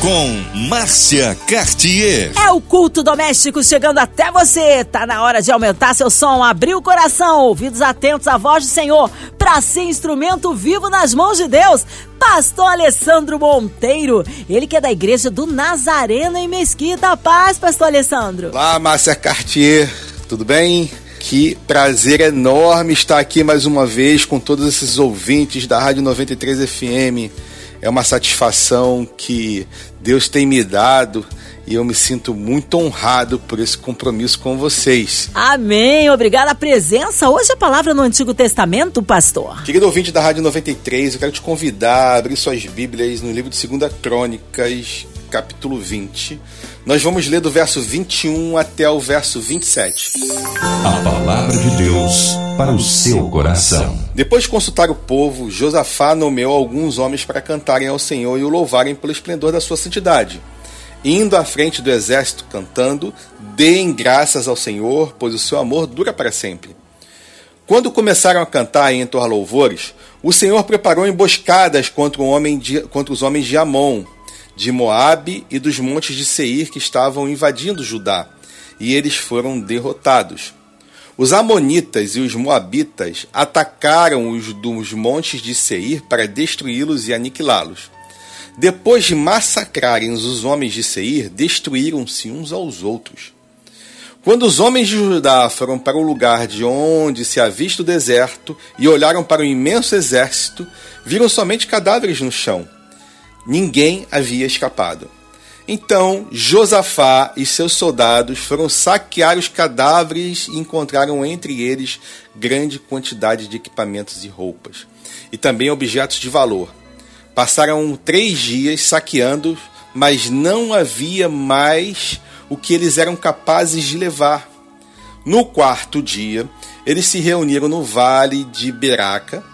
Com Márcia Cartier. É o culto doméstico chegando até você. Tá na hora de aumentar seu som, abrir o coração, ouvidos atentos à voz do Senhor, para ser instrumento vivo nas mãos de Deus. Pastor Alessandro Monteiro, ele que é da igreja do Nazareno em Mesquita. Paz, Pastor Alessandro. Olá, Márcia Cartier, tudo bem? Que prazer enorme estar aqui mais uma vez com todos esses ouvintes da Rádio 93 FM é uma satisfação que Deus tem me dado e eu me sinto muito honrado por esse compromisso com vocês. Amém. Obrigada a presença. Hoje a palavra no Antigo Testamento, pastor. Querido ouvinte da Rádio 93, eu quero te convidar a abrir suas Bíblias no livro de 2 Crônicas, capítulo 20. Nós vamos ler do verso 21 até o verso 27. A palavra de Deus para o seu coração. Depois de consultar o povo, Josafá nomeou alguns homens para cantarem ao Senhor e o louvarem pelo esplendor da sua santidade. Indo à frente do exército cantando, deem graças ao Senhor, pois o seu amor dura para sempre. Quando começaram a cantar e entoar louvores, o Senhor preparou emboscadas contra, homem de, contra os homens de Amon, de Moabe e dos montes de Seir que estavam invadindo Judá, e eles foram derrotados. Os amonitas e os moabitas atacaram os dos montes de Seir para destruí-los e aniquilá-los. Depois de massacrarem os homens de Seir, destruíram-se uns aos outros. Quando os homens de Judá foram para o lugar de onde se avista o deserto e olharam para o imenso exército, viram somente cadáveres no chão ninguém havia escapado. Então Josafá e seus soldados foram saquear os cadáveres e encontraram entre eles grande quantidade de equipamentos e roupas, e também objetos de valor. Passaram três dias saqueando, mas não havia mais o que eles eram capazes de levar. No quarto dia, eles se reuniram no vale de Beraca,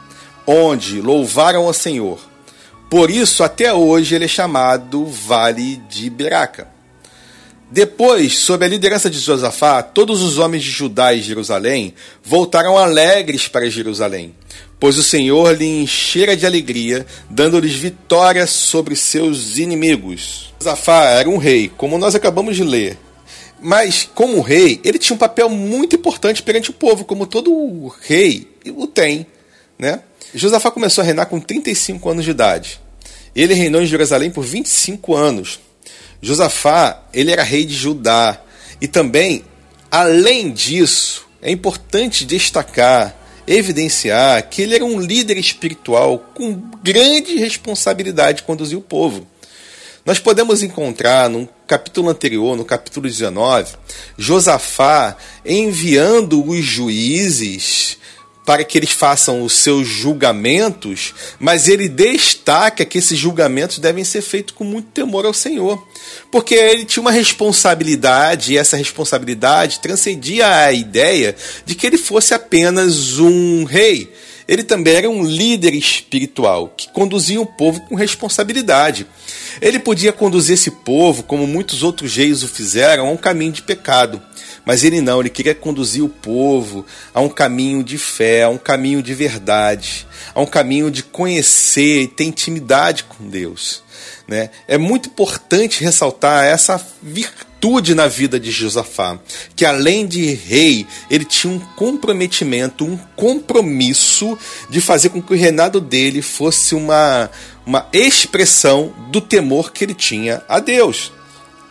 onde louvaram ao Senhor por isso, até hoje, ele é chamado Vale de Beraca. Depois, sob a liderança de Josafá, todos os homens de Judá e Jerusalém voltaram alegres para Jerusalém, pois o Senhor lhe enchera de alegria, dando-lhes vitória sobre seus inimigos. Josafá era um rei, como nós acabamos de ler. Mas, como rei, ele tinha um papel muito importante perante o povo, como todo rei o tem. Né? Josafá começou a reinar com 35 anos de idade. Ele reinou em Jerusalém por 25 anos. Josafá, ele era rei de Judá. E também, além disso, é importante destacar, evidenciar que ele era um líder espiritual com grande responsabilidade de conduzir o povo. Nós podemos encontrar no capítulo anterior, no capítulo 19, Josafá enviando os juízes para que eles façam os seus julgamentos, mas ele destaca que esses julgamentos devem ser feitos com muito temor ao Senhor, porque ele tinha uma responsabilidade e essa responsabilidade transcendia a ideia de que ele fosse apenas um rei. Ele também era um líder espiritual que conduzia o povo com responsabilidade. Ele podia conduzir esse povo, como muitos outros reis o fizeram, a um caminho de pecado. Mas ele não, ele queria conduzir o povo a um caminho de fé, a um caminho de verdade, a um caminho de conhecer e ter intimidade com Deus. Né? É muito importante ressaltar essa virtude na vida de Josafá, que além de rei, ele tinha um comprometimento, um compromisso de fazer com que o reinado dele fosse uma, uma expressão do temor que ele tinha a Deus.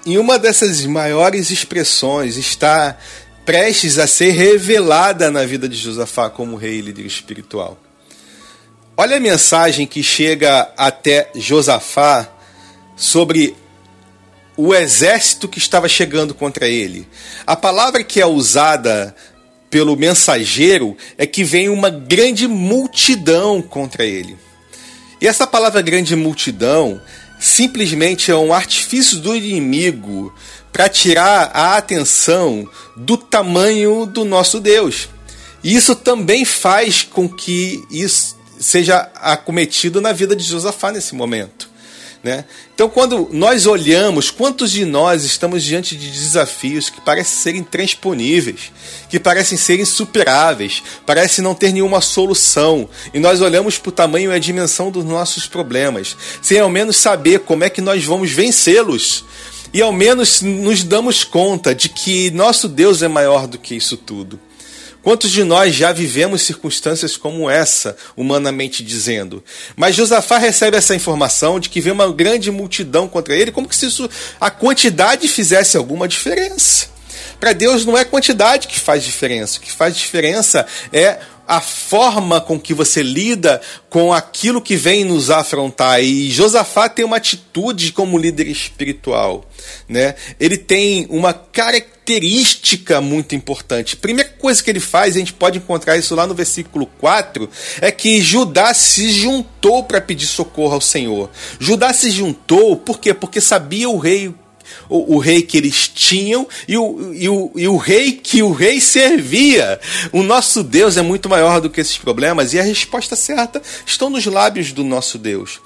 E uma dessas maiores expressões está prestes a ser revelada na vida de Josafá como rei e líder espiritual. Olha a mensagem que chega até Josafá sobre o exército que estava chegando contra ele. A palavra que é usada pelo mensageiro é que vem uma grande multidão contra ele. E essa palavra grande multidão simplesmente é um artifício do inimigo para tirar a atenção do tamanho do nosso Deus. E isso também faz com que isso seja acometido na vida de Josafá nesse momento. Né? Então, quando nós olhamos, quantos de nós estamos diante de desafios que parecem ser intransponíveis, que parecem ser insuperáveis, parecem não ter nenhuma solução, e nós olhamos para o tamanho e a dimensão dos nossos problemas, sem ao menos saber como é que nós vamos vencê-los, e ao menos nos damos conta de que nosso Deus é maior do que isso tudo. Quantos de nós já vivemos circunstâncias como essa, humanamente dizendo? Mas Josafá recebe essa informação de que vem uma grande multidão contra ele, como que se isso, a quantidade fizesse alguma diferença. Para Deus não é quantidade que faz diferença. O que faz diferença é a forma com que você lida com aquilo que vem nos afrontar. E Josafá tem uma atitude como líder espiritual. Né? Ele tem uma característica muito importante. Primeira coisa que ele faz, a gente pode encontrar isso lá no versículo 4, é que Judá se juntou para pedir socorro ao Senhor. Judá se juntou, por quê? Porque sabia o rei o, o, rei que eles tinham e o, e, o, e o rei que o rei servia. O nosso Deus é muito maior do que esses problemas e a resposta certa estão nos lábios do nosso Deus.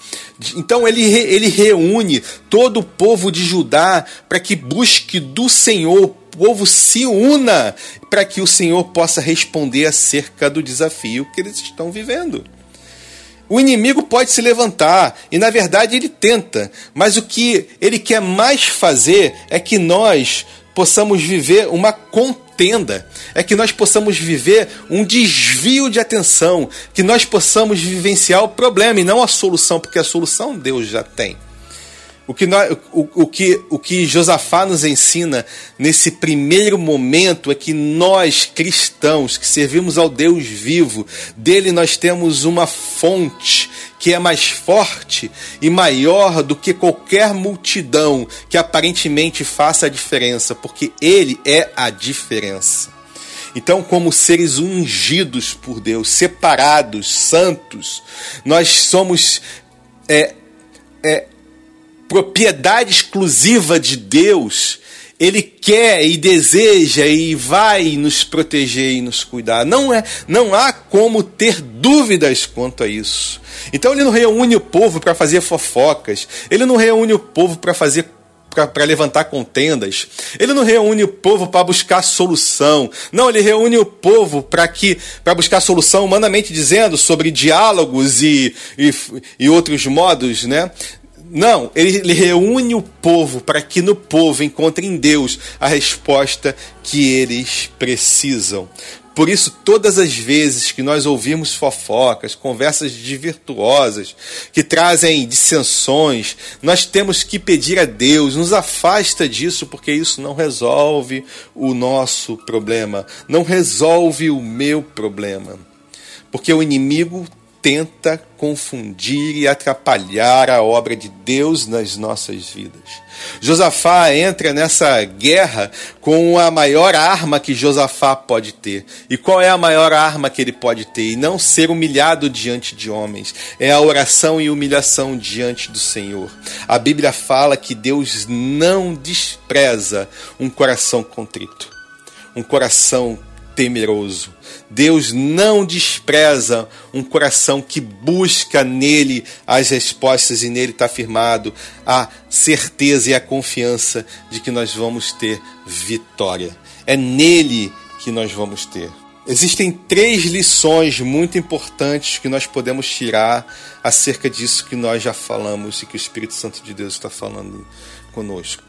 Então ele, ele reúne todo o povo de Judá para que busque do Senhor o povo se una para que o Senhor possa responder acerca do desafio que eles estão vivendo. O inimigo pode se levantar e, na verdade, ele tenta, mas o que ele quer mais fazer é que nós possamos viver uma contenda, é que nós possamos viver um desvio de atenção, que nós possamos vivenciar o problema e não a solução, porque a solução Deus já tem. O que, nós, o, o, que, o que Josafá nos ensina nesse primeiro momento é que nós, cristãos, que servimos ao Deus vivo, dele nós temos uma fonte que é mais forte e maior do que qualquer multidão que aparentemente faça a diferença, porque ele é a diferença. Então, como seres ungidos por Deus, separados, santos, nós somos é, é, propriedade exclusiva de Deus, ele quer e deseja e vai nos proteger e nos cuidar. Não é, não há como ter dúvidas quanto a isso. Então ele não reúne o povo para fazer fofocas. Ele não reúne o povo para fazer para levantar contendas. Ele não reúne o povo para buscar solução. Não, ele reúne o povo para que para buscar solução humanamente dizendo sobre diálogos e, e, e outros modos, né? Não, ele, ele reúne o povo para que no povo encontre em Deus a resposta que eles precisam. Por isso, todas as vezes que nós ouvimos fofocas, conversas virtuosas, que trazem dissensões, nós temos que pedir a Deus, nos afasta disso, porque isso não resolve o nosso problema, não resolve o meu problema. Porque o inimigo tenta confundir e atrapalhar a obra de Deus nas nossas vidas. Josafá entra nessa guerra com a maior arma que Josafá pode ter. E qual é a maior arma que ele pode ter? E não ser humilhado diante de homens. É a oração e humilhação diante do Senhor. A Bíblia fala que Deus não despreza um coração contrito, um coração temeroso. Deus não despreza um coração que busca nele as respostas e nele está firmado a certeza e a confiança de que nós vamos ter vitória. É nele que nós vamos ter. Existem três lições muito importantes que nós podemos tirar acerca disso que nós já falamos e que o Espírito Santo de Deus está falando conosco.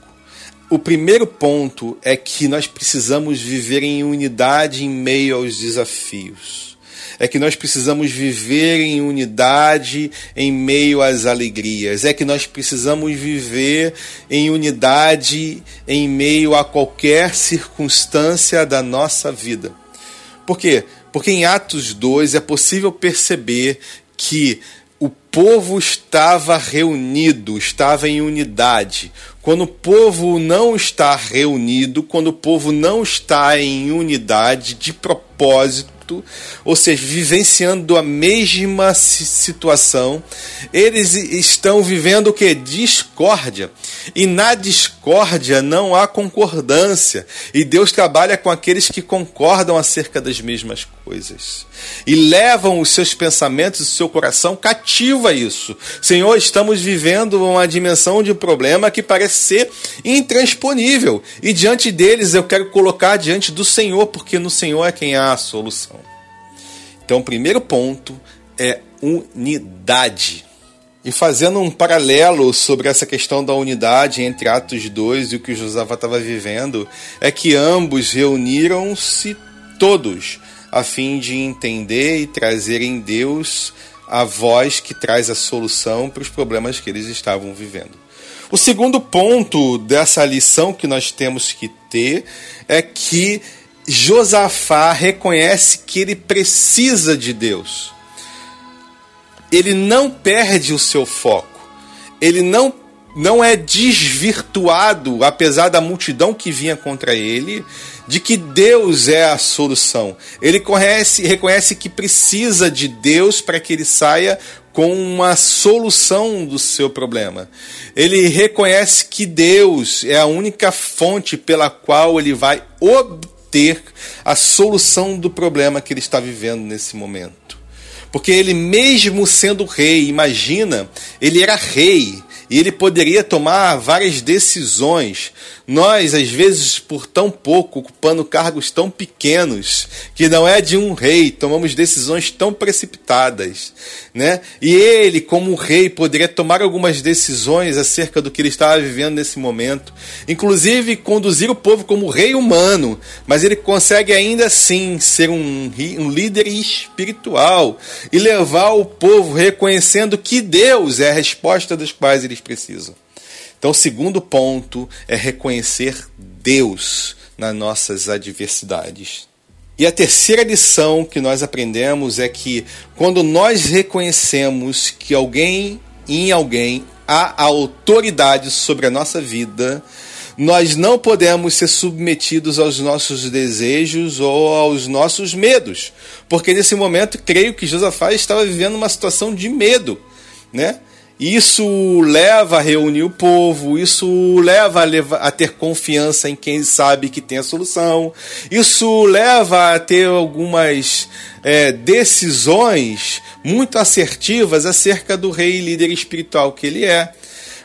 O primeiro ponto é que nós precisamos viver em unidade em meio aos desafios. É que nós precisamos viver em unidade em meio às alegrias. É que nós precisamos viver em unidade em meio a qualquer circunstância da nossa vida. Por quê? Porque em Atos 2 é possível perceber que povo estava reunido, estava em unidade. Quando o povo não está reunido, quando o povo não está em unidade de propósito, ou seja, vivenciando a mesma situação. Eles estão vivendo o que? Discórdia. E na discórdia não há concordância. E Deus trabalha com aqueles que concordam acerca das mesmas coisas. E levam os seus pensamentos, o seu coração cativo a isso. Senhor, estamos vivendo uma dimensão de problema que parece ser intransponível. E diante deles eu quero colocar diante do Senhor, porque no Senhor é quem há a solução. Então, o primeiro ponto é unidade. E fazendo um paralelo sobre essa questão da unidade entre Atos 2 e o que Josafá estava vivendo, é que ambos reuniram-se todos a fim de entender e trazer em Deus a voz que traz a solução para os problemas que eles estavam vivendo. O segundo ponto dessa lição que nós temos que ter é que Josafá reconhece que ele precisa de Deus. Ele não perde o seu foco. Ele não não é desvirtuado, apesar da multidão que vinha contra ele, de que Deus é a solução. Ele conhece, reconhece que precisa de Deus para que ele saia com uma solução do seu problema. Ele reconhece que Deus é a única fonte pela qual ele vai obter a solução do problema que ele está vivendo nesse momento. Porque ele, mesmo sendo rei, imagina, ele era rei, e ele poderia tomar várias decisões. Nós, às vezes, por tão pouco, ocupando cargos tão pequenos, que não é de um rei, tomamos decisões tão precipitadas, né? E ele, como rei, poderia tomar algumas decisões acerca do que ele estava vivendo nesse momento, inclusive conduzir o povo como rei humano, mas ele consegue ainda assim ser um, um líder espiritual e levar o povo reconhecendo que Deus é a resposta das quais eles precisam. Então, o segundo ponto é reconhecer Deus nas nossas adversidades. E a terceira lição que nós aprendemos é que quando nós reconhecemos que alguém em alguém há autoridade sobre a nossa vida, nós não podemos ser submetidos aos nossos desejos ou aos nossos medos, porque nesse momento creio que Josafá estava vivendo uma situação de medo, né? Isso leva a reunir o povo, isso leva a, a, ter confiança em quem sabe que tem a solução, isso leva a ter algumas é, decisões muito assertivas acerca do rei líder espiritual que ele é.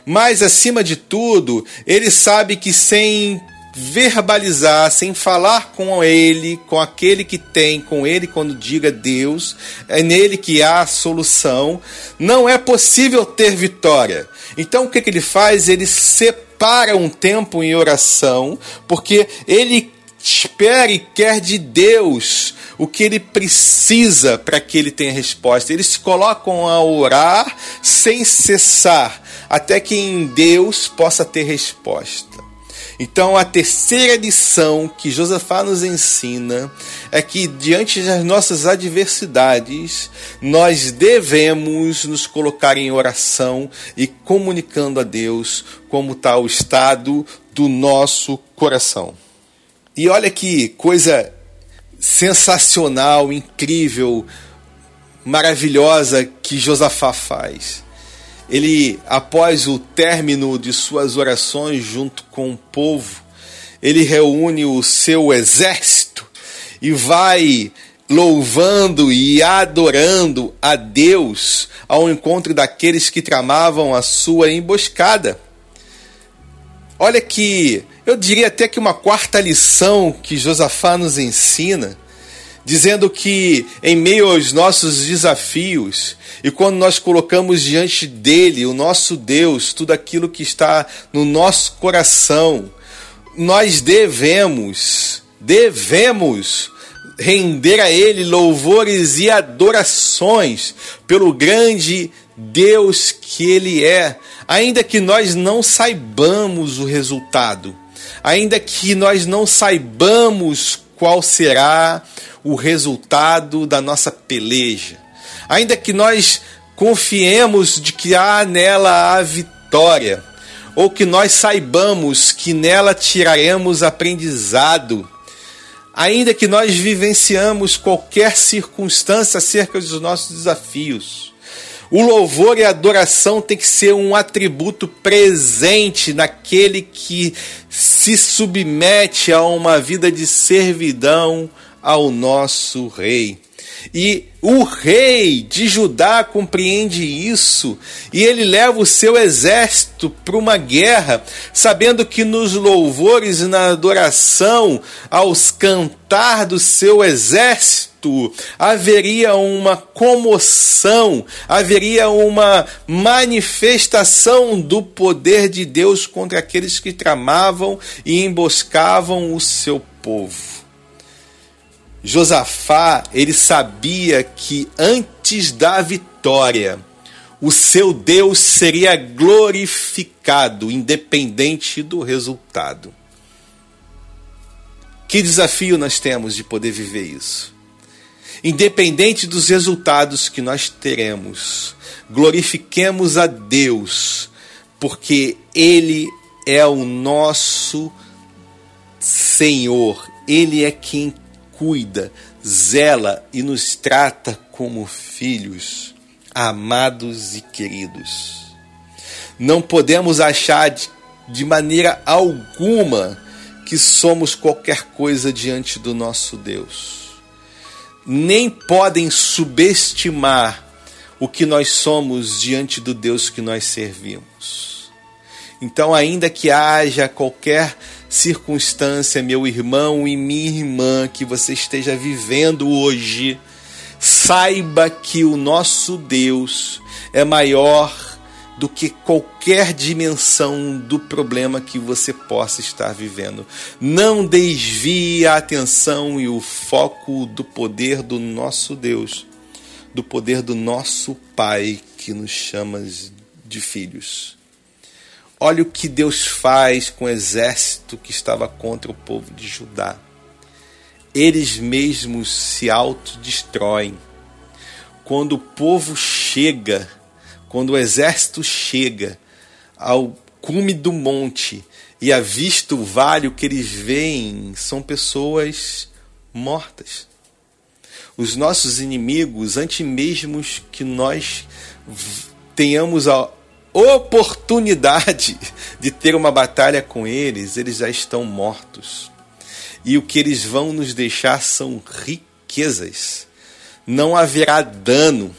Mas, acima de tudo, ele sabe que sem verbalizar, sem falar com ele, com aquele que tem, com ele quando diga Deus, é nele que há a solução, não é possível ter vitória. Então o que, que ele faz? Ele separa um tempo em oração, porque ele espera e quer de Deus o que ele precisa para que ele tenha resposta. Eles se colocam a orar sem cessar, até que em Deus possa ter resposta. Então, a terceira lição que Josafá nos ensina é que, diante das nossas adversidades, nós devemos nos colocar em oração e comunicando a Deus como está o estado do nosso coração. E olha que coisa sensacional, incrível, maravilhosa que Josafá faz ele, após o término de suas orações junto com o povo, ele reúne o seu exército e vai louvando e adorando a Deus ao encontro daqueles que tramavam a sua emboscada. Olha que eu diria até que uma quarta lição que Josafá nos ensina dizendo que em meio aos nossos desafios e quando nós colocamos diante dele, o nosso Deus, tudo aquilo que está no nosso coração, nós devemos, devemos render a ele louvores e adorações pelo grande Deus que ele é, ainda que nós não saibamos o resultado, ainda que nós não saibamos qual será o resultado da nossa peleja. Ainda que nós confiemos de que há nela a vitória, ou que nós saibamos que nela tiraremos aprendizado, ainda que nós vivenciamos qualquer circunstância acerca dos nossos desafios. O louvor e a adoração tem que ser um atributo presente naquele que se submete a uma vida de servidão ao nosso Rei. E o rei de Judá compreende isso e ele leva o seu exército para uma guerra, sabendo que nos louvores e na adoração, aos cantar do seu exército, haveria uma comoção, haveria uma manifestação do poder de Deus contra aqueles que tramavam e emboscavam o seu povo. Josafá, ele sabia que antes da vitória, o seu Deus seria glorificado, independente do resultado. Que desafio nós temos de poder viver isso? Independente dos resultados que nós teremos, glorifiquemos a Deus, porque Ele é o nosso Senhor, Ele é quem cuida, zela e nos trata como filhos, amados e queridos. Não podemos achar de, de maneira alguma que somos qualquer coisa diante do nosso Deus. Nem podem subestimar o que nós somos diante do Deus que nós servimos. Então, ainda que haja qualquer circunstância, meu irmão e minha irmã, que você esteja vivendo hoje, saiba que o nosso Deus é maior do que qualquer dimensão do problema que você possa estar vivendo. Não desvie a atenção e o foco do poder do nosso Deus, do poder do nosso Pai que nos chama de filhos. Olha o que Deus faz com o exército que estava contra o povo de Judá. Eles mesmos se autodestroem. Quando o povo chega, quando o exército chega ao cume do monte e avista o vale, o que eles veem são pessoas mortas. Os nossos inimigos, antes mesmo que nós tenhamos a oportunidade de ter uma batalha com eles, eles já estão mortos. E o que eles vão nos deixar são riquezas. Não haverá dano,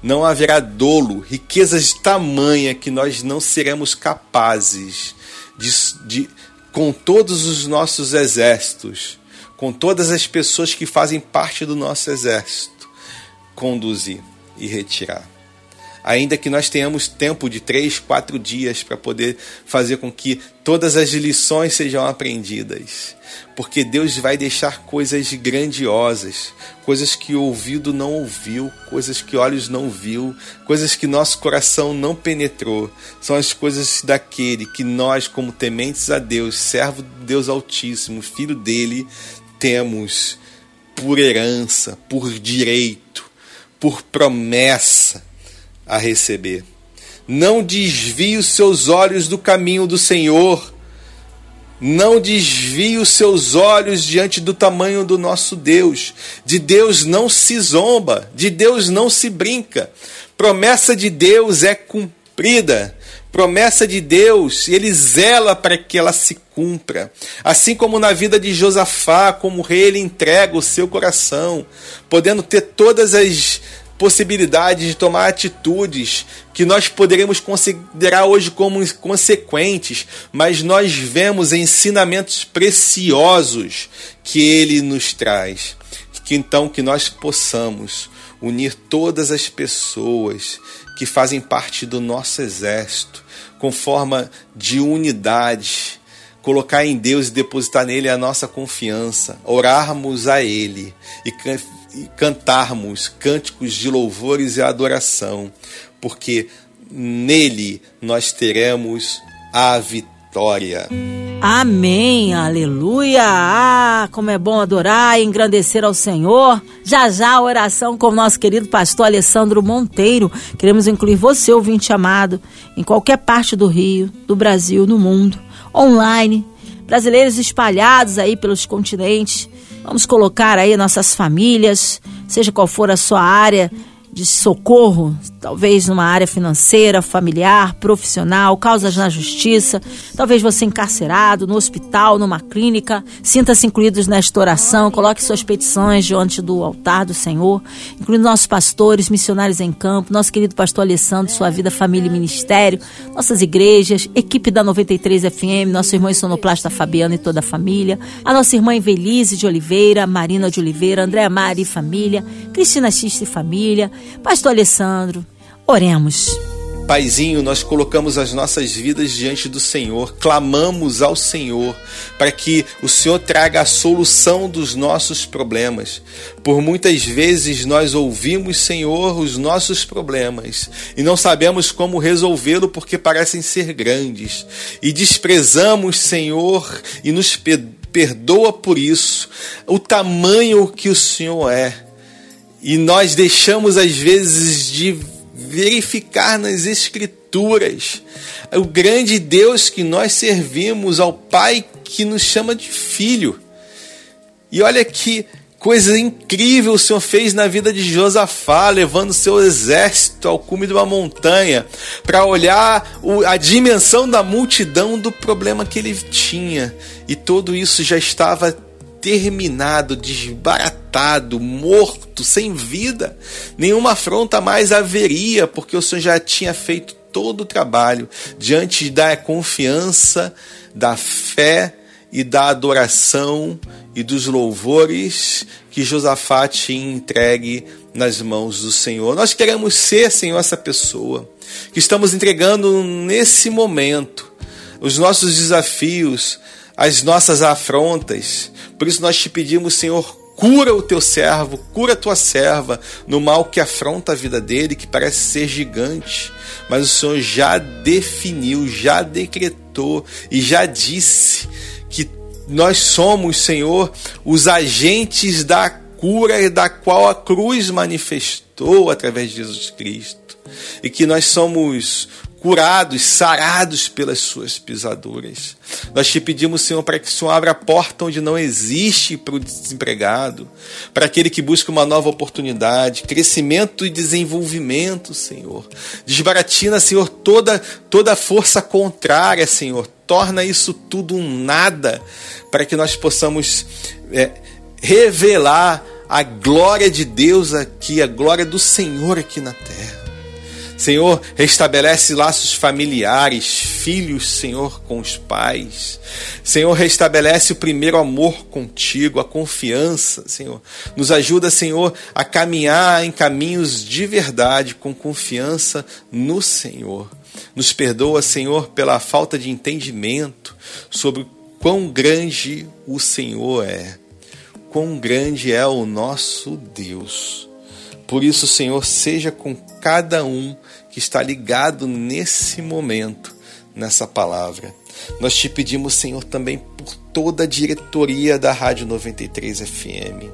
não haverá dolo, riquezas tamanha que nós não seremos capazes de, de com todos os nossos exércitos, com todas as pessoas que fazem parte do nosso exército, conduzir e retirar ainda que nós tenhamos tempo de três, quatro dias para poder fazer com que todas as lições sejam aprendidas. Porque Deus vai deixar coisas grandiosas, coisas que o ouvido não ouviu, coisas que olhos não viu, coisas que nosso coração não penetrou. São as coisas daquele que nós, como tementes a Deus, servo de Deus Altíssimo, filho dele, temos por herança, por direito, por promessa a receber. Não desvie os seus olhos do caminho do Senhor. Não desvie os seus olhos diante do tamanho do nosso Deus. De Deus não se zomba, de Deus não se brinca. Promessa de Deus é cumprida. Promessa de Deus, ele zela para que ela se cumpra. Assim como na vida de Josafá, como rei, ele entrega o seu coração, podendo ter todas as possibilidade de tomar atitudes que nós poderíamos considerar hoje como consequentes, mas nós vemos ensinamentos preciosos que ele nos traz. Que então que nós possamos unir todas as pessoas que fazem parte do nosso exército com forma de unidade, colocar em Deus e depositar nele a nossa confiança, orarmos a ele e e cantarmos cânticos de louvores e adoração, porque nele nós teremos a vitória. Amém, aleluia! Ah, como é bom adorar e engrandecer ao Senhor. Já já a oração com o nosso querido pastor Alessandro Monteiro. Queremos incluir você, ouvinte amado, em qualquer parte do Rio, do Brasil, no mundo, online brasileiros espalhados aí pelos continentes. Vamos colocar aí nossas famílias, seja qual for a sua área de socorro, talvez numa área financeira, familiar, profissional, causas na justiça, talvez você encarcerado, no hospital, numa clínica, sinta-se incluídos nesta oração, coloque suas petições diante do altar do Senhor, incluindo nossos pastores, missionários em campo, nosso querido pastor Alessandro, sua vida, família e ministério, nossas igrejas, equipe da 93 FM, nosso irmão sonoplasta Fabiano e toda a família, a nossa irmã Evelise de Oliveira, Marina de Oliveira, Andréa Mari e família, Cristina Xista e família, Pastor Alessandro, oremos. Paizinho, nós colocamos as nossas vidas diante do Senhor, clamamos ao Senhor para que o Senhor traga a solução dos nossos problemas. Por muitas vezes nós ouvimos, Senhor, os nossos problemas e não sabemos como resolvê-lo porque parecem ser grandes. E desprezamos, Senhor, e nos perdoa por isso, o tamanho que o Senhor é e nós deixamos às vezes de verificar nas Escrituras o grande Deus que nós servimos, ao Pai que nos chama de filho. E olha que coisa incrível o Senhor fez na vida de Josafá, levando seu exército ao cume de uma montanha para olhar a dimensão da multidão do problema que ele tinha. E tudo isso já estava terminado, desbaratado, morto, sem vida. Nenhuma afronta mais haveria, porque o Senhor já tinha feito todo o trabalho diante da confiança, da fé e da adoração e dos louvores que Josafá tinha entregue nas mãos do Senhor. Nós queremos ser, Senhor, essa pessoa que estamos entregando nesse momento os nossos desafios, as nossas afrontas. Por isso nós te pedimos, Senhor, cura o teu servo, cura a tua serva no mal que afronta a vida dele, que parece ser gigante. Mas o Senhor já definiu, já decretou e já disse que nós somos, Senhor, os agentes da cura da qual a cruz manifestou através de Jesus Cristo. E que nós somos curados, sarados pelas suas pisaduras. Nós te pedimos, Senhor, para que o Senhor abra a porta onde não existe para o desempregado, para aquele que busca uma nova oportunidade, crescimento e desenvolvimento, Senhor. Desbaratina, Senhor, toda toda força contrária, Senhor. Torna isso tudo um nada, para que nós possamos é, revelar a glória de Deus aqui, a glória do Senhor aqui na terra. Senhor, restabelece laços familiares, filhos, Senhor, com os pais. Senhor, restabelece o primeiro amor contigo, a confiança, Senhor. Nos ajuda, Senhor, a caminhar em caminhos de verdade, com confiança no Senhor. Nos perdoa, Senhor, pela falta de entendimento sobre quão grande o Senhor é, quão grande é o nosso Deus. Por isso, Senhor, seja com cada um que está ligado nesse momento, nessa palavra. Nós te pedimos, Senhor, também por toda a diretoria da Rádio 93 FM,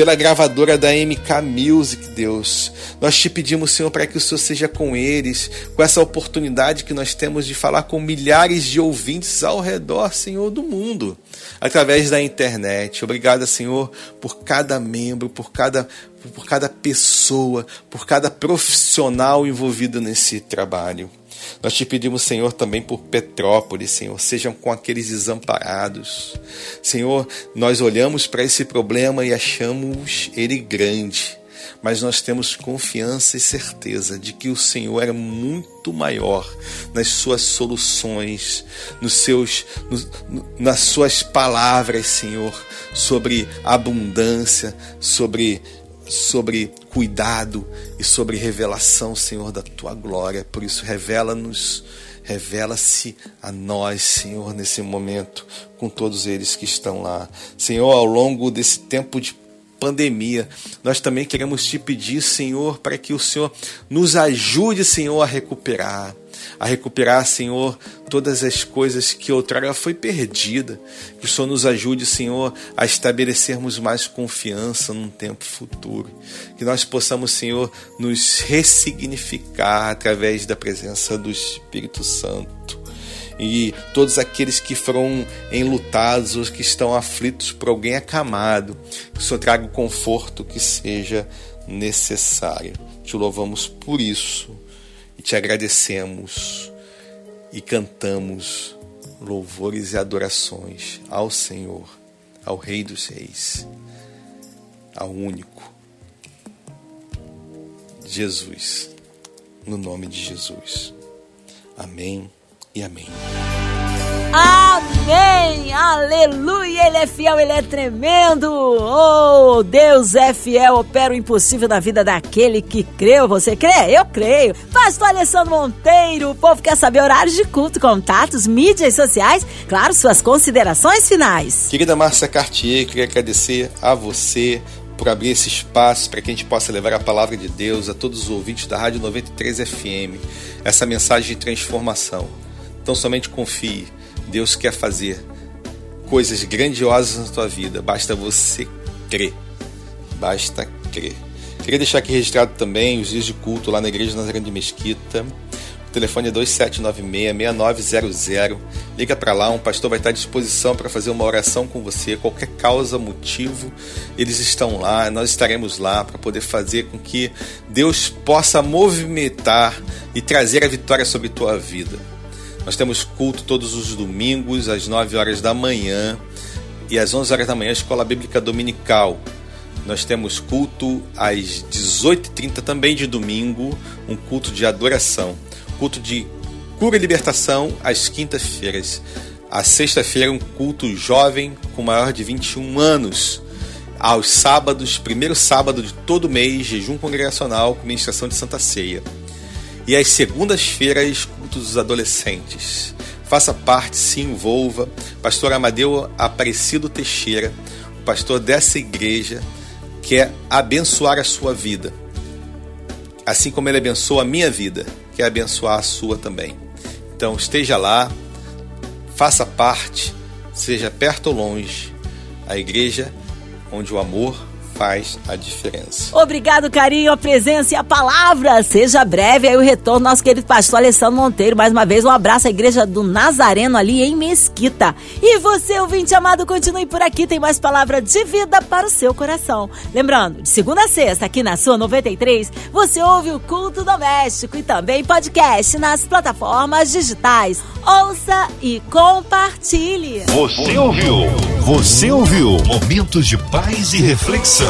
pela gravadora da MK Music, Deus. Nós te pedimos, Senhor, para que o Senhor seja com eles, com essa oportunidade que nós temos de falar com milhares de ouvintes ao redor, Senhor, do mundo, através da internet. Obrigada, Senhor, por cada membro, por cada por cada pessoa, por cada profissional envolvido nesse trabalho. Nós te pedimos, Senhor, também por Petrópolis, Senhor, sejam com aqueles desamparados. Senhor, nós olhamos para esse problema e achamos ele grande, mas nós temos confiança e certeza de que o Senhor é muito maior nas suas soluções, nos seus, no, nas suas palavras, Senhor, sobre abundância, sobre sobre cuidado e sobre revelação, Senhor, da tua glória. Por isso, revela-nos, revela-se a nós, Senhor, nesse momento, com todos eles que estão lá. Senhor, ao longo desse tempo de pandemia, nós também queremos te pedir, Senhor, para que o Senhor nos ajude, Senhor, a recuperar a recuperar, Senhor, todas as coisas que outrora foi perdida. Que o Senhor nos ajude, Senhor, a estabelecermos mais confiança num tempo futuro. Que nós possamos, Senhor, nos ressignificar através da presença do Espírito Santo. e todos aqueles que foram enlutados, os que estão aflitos por alguém acamado. Que o Senhor traga o conforto que seja necessário. Te louvamos por isso e te agradecemos e cantamos louvores e adorações ao Senhor, ao Rei dos Reis, ao único Jesus, no nome de Jesus. Amém e amém. Amém! Aleluia! Ele é fiel, ele é tremendo! Oh, Deus é fiel, opera o impossível na vida daquele que creu. Você crê? Eu creio. Pastor Alessandro Monteiro, o povo quer saber horários de culto, contatos, mídias sociais, claro, suas considerações finais. Querida Márcia Cartier, queria agradecer a você por abrir esse espaço para que a gente possa levar a palavra de Deus a todos os ouvintes da Rádio 93 FM, essa mensagem de transformação. Então somente confie Deus quer fazer coisas grandiosas na tua vida, basta você crer. Basta crer. Queria deixar aqui registrado também os dias de culto lá na Igreja Nazareno de Mesquita. O telefone é 2796-6900. Liga para lá, um pastor vai estar à disposição para fazer uma oração com você. Qualquer causa, motivo, eles estão lá. Nós estaremos lá para poder fazer com que Deus possa movimentar e trazer a vitória sobre tua vida. Nós temos culto todos os domingos, às 9 horas da manhã e às 11 horas da manhã, Escola Bíblica Dominical. Nós temos culto às 18h30 também de domingo, um culto de adoração. Culto de cura e libertação às quintas-feiras. A sexta-feira, um culto jovem com maior de 21 anos. Aos sábados, primeiro sábado de todo mês, jejum congregacional com ministração de Santa Ceia. E às segundas-feiras, dos adolescentes. Faça parte, se envolva. Pastor Amadeu Aparecido Teixeira, o pastor dessa igreja, quer abençoar a sua vida. Assim como ele abençoa a minha vida, quer abençoar a sua também. Então esteja lá, faça parte, seja perto ou longe. A igreja onde o amor faz a diferença. Obrigado, carinho, a presença e a palavra. Seja breve aí o retorno nosso querido pastor Alessandro Monteiro. Mais uma vez, um abraço à igreja do Nazareno ali em Mesquita. E você, ouvinte amado, continue por aqui. Tem mais palavra de vida para o seu coração. Lembrando, de segunda a sexta, aqui na sua 93, você ouve o culto doméstico e também podcast nas plataformas digitais. Ouça e compartilhe. Você ouviu? Você ouviu? Momentos de paz e reflexão.